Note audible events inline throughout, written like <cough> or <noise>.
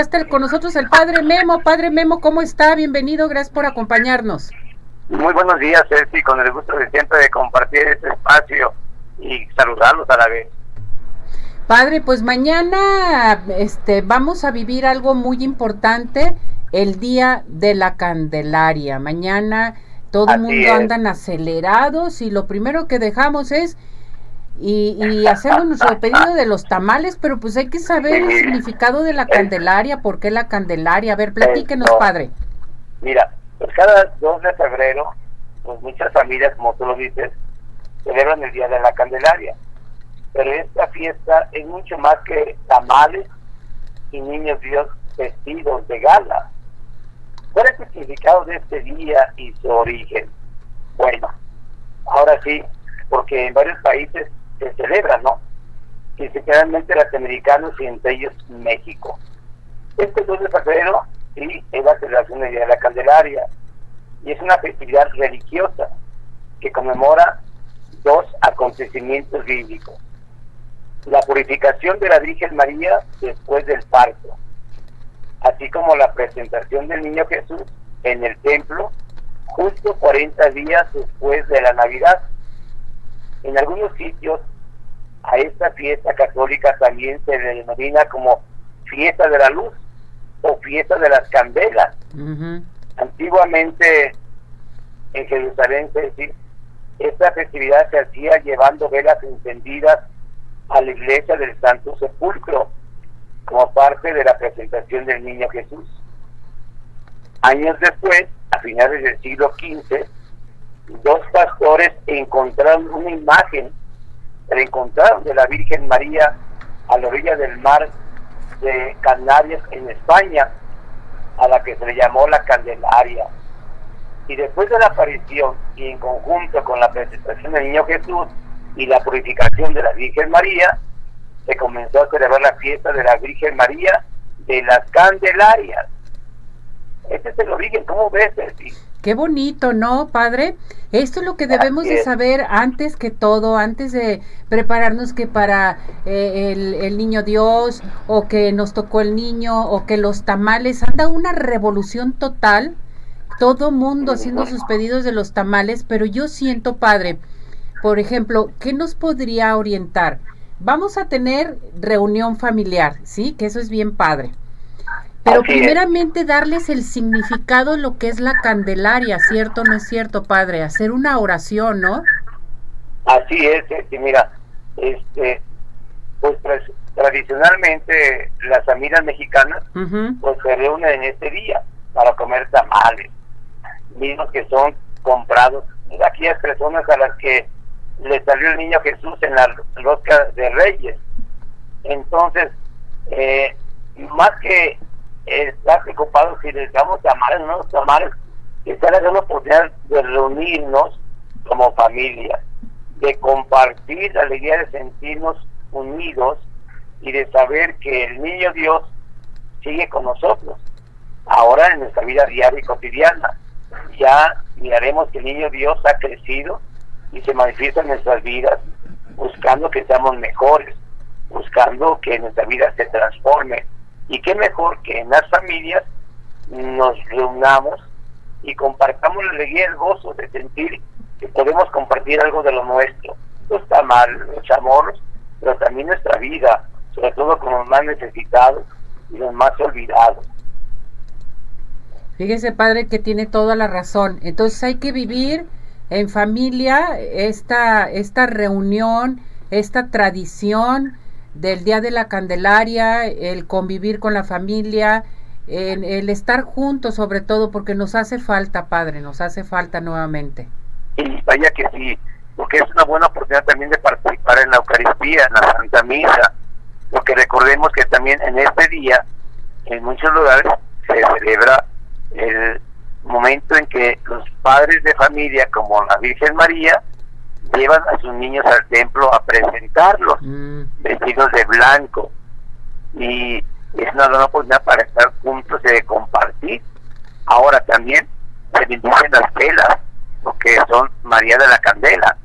Está con nosotros el Padre Memo. Padre Memo, ¿cómo está? Bienvenido, gracias por acompañarnos. Muy buenos días, Ceci, con el gusto de siempre de compartir este espacio y saludarlos a la vez. Padre, pues mañana este, vamos a vivir algo muy importante, el Día de la Candelaria. Mañana todo el mundo andan acelerados y lo primero que dejamos es y, y hacemos nuestro pedido de los tamales, pero pues hay que saber el significado de la Candelaria, por qué la Candelaria. A ver, platíquenos, padre. Mira, pues cada 2 de febrero, pues muchas familias, como tú lo dices, celebran el Día de la Candelaria. Pero esta fiesta es mucho más que tamales y niños Dios vestidos de gala. ¿Cuál es el significado de este día y su origen? Bueno, ahora sí, porque en varios países se celebra, ¿no? Principalmente latinoamericanos y entre ellos México. Este 2 de febrero sí es la celebración del Día de la Candelaria y es una festividad religiosa que conmemora dos acontecimientos bíblicos. La purificación de la Virgen María después del parto, así como la presentación del niño Jesús en el templo justo 40 días después de la Navidad. En algunos sitios a esta fiesta católica también se le denomina como fiesta de la luz o fiesta de las candelas. Antiguamente en Jerusalén, esta festividad se hacía llevando velas encendidas a la iglesia del Santo Sepulcro como parte de la presentación del niño Jesús. Años después, a finales del siglo XV, dos pastores encontraron una imagen encontraron de la Virgen María a la orilla del mar de Canarias en España, a la que se le llamó la Candelaria. Y después de la aparición y en conjunto con la presentación del Niño Jesús y la purificación de la Virgen María, se comenzó a celebrar la fiesta de la Virgen María de las Candelarias. Este es el origen, ¿cómo ves, Qué bonito, ¿no, padre? Esto es lo que debemos de saber antes que todo, antes de prepararnos que para eh, el, niño Dios o que nos tocó el niño o que los tamales, anda una revolución total, todo mundo haciendo sus pedidos de los tamales, pero yo siento, padre, por ejemplo, ¿qué nos podría orientar? Vamos a tener reunión familiar, ¿sí? Que eso es bien padre. Pero primeramente darles el significado de lo que es la Candelaria, ¿cierto o no es cierto, padre? Hacer una oración, ¿no? Así es, este, mira, este, pues tradicionalmente las familias mexicanas pues se reúnen en este día para comer tamales, mismos que son comprados de aquellas personas a las que le salió el niño Jesús en la rosca de Reyes. Entonces, eh, más que está preocupado si tamales, no tamales, que sea la oportunidad de reunirnos como familia, de compartir la alegría de sentirnos unidos y de saber que el niño Dios sigue con nosotros, ahora en nuestra vida diaria y cotidiana. Ya miraremos que el niño Dios ha crecido y se manifiesta en nuestras vidas, buscando que seamos mejores, buscando que nuestra vida se transforme y qué mejor que en las familias nos reunamos y compartamos la alegría y el gozo de sentir que podemos compartir algo de lo nuestro. No está mal, los amores, pero también nuestra vida, sobre todo con los más necesitados y los más olvidados. Fíjese, padre, que tiene toda la razón. Entonces hay que vivir en familia esta, esta reunión, esta tradición, del Día de la Candelaria, el convivir con la familia, el, estar juntos sobre todo, porque nos hace falta, Padre, nos hace falta nuevamente. Y vaya que sí, porque es una buena oportunidad también de participar en la Eucaristía, en la Santa Misa, porque recordemos que también en este día, en muchos lugares, se celebra el momento en que los padres de familia, como la Virgen María, llevan a sus niños al templo a presentarlos, mm. vestidos de blanco. Y es una gran oportunidad para estar juntos y de compartir. Ahora también se bendicen las velas, porque son María de la Candela,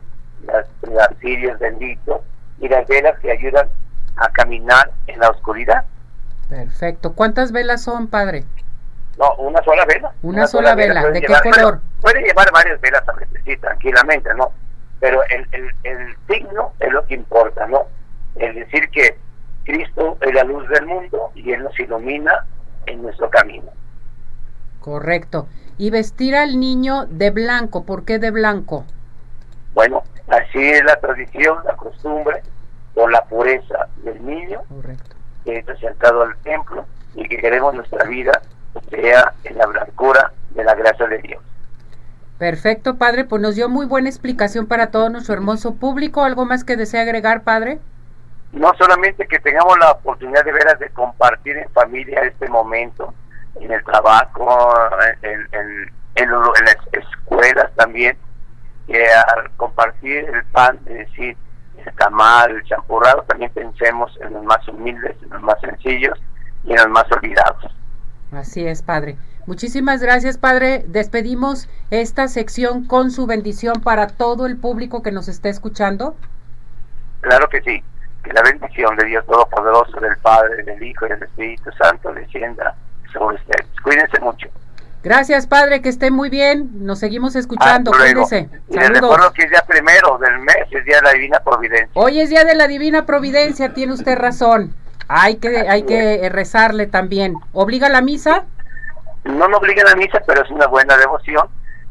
las, las benditos, y las velas que ayudan a caminar en la oscuridad. Perfecto. ¿Cuántas velas son, padre? No, una sola vela. Una, sola, vela. ¿De qué color? puede llevar varias velas a veces, sí, tranquilamente, ¿no? Pero el, el, el signo es lo que importa, ¿no? Es decir, que Cristo es la luz del mundo y Él nos ilumina en nuestro camino. Correcto. Y vestir al niño de blanco, ¿por qué de blanco? Bueno, así es la tradición, la costumbre, por la pureza del niño, Correcto. que es presentado al templo y que queremos nuestra vida sea en la blancura de la gracia de Dios. Perfecto, padre, pues nos dio muy buena explicación para todo nuestro hermoso público. ¿Algo más que desea agregar, padre? No solamente que tengamos la oportunidad de veras de compartir en familia este momento, en el trabajo, en, en, en, las escuelas también, que al compartir el pan, es decir, el tamal, el champurrado, también pensemos en los más humildes, en los más sencillos y en los más olvidados. Así es, Padre. Muchísimas gracias, Padre. Despedimos esta sección con su bendición para todo el público que nos está escuchando. Claro que sí. Que la bendición de Dios Todopoderoso, del Padre, del Hijo y del Espíritu Santo descienda sobre ustedes. Cuídense mucho. Gracias, Padre, que esté muy bien. Nos seguimos escuchando. Cuídense. Y les recuerdo que es día primero del mes, es día de la Divina Providencia. Hoy es día de la Divina Providencia, tiene usted razón. Hay que, hay que rezarle también. ¿Obliga la misa? No nos obliga la misa, pero es una buena devoción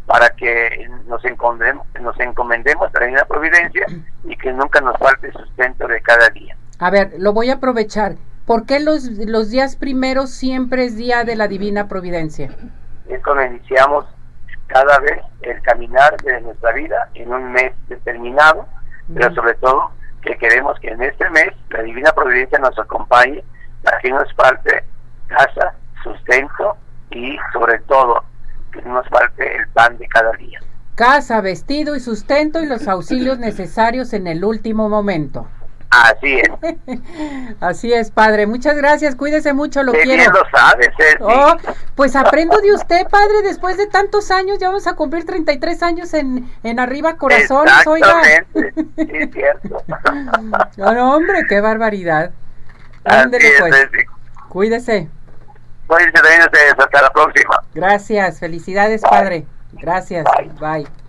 para que nos encomendemos, nos encomendemos a la providencia y que nunca nos falte sustento de cada día. A ver, lo voy a aprovechar. ¿Por qué los, los días primeros siempre es día de la divina providencia? Es cuando iniciamos cada vez el caminar de nuestra vida en un mes determinado, pero sobre todo que queremos que en este mes la Divina Providencia nos acompañe para que nos falte casa, sustento y sobre todo que no nos falte el pan de cada día. Casa, vestido y sustento y los auxilios necesarios en el último momento. Así es. <laughs> Así es, padre. Muchas gracias. Cuídese mucho, lo quiero. Bien lo sabes, ¿eh? oh, pues aprendo de usted, padre, después de tantos años. Ya vamos a cumplir 33 años en, en Arriba Corazones, oiga. Sí, es cierto. <laughs> no, hombre, qué barbaridad. Ándele, pues. Cuídese. Cuídese, hasta la próxima. Gracias. Felicidades, padre. Gracias. Bye.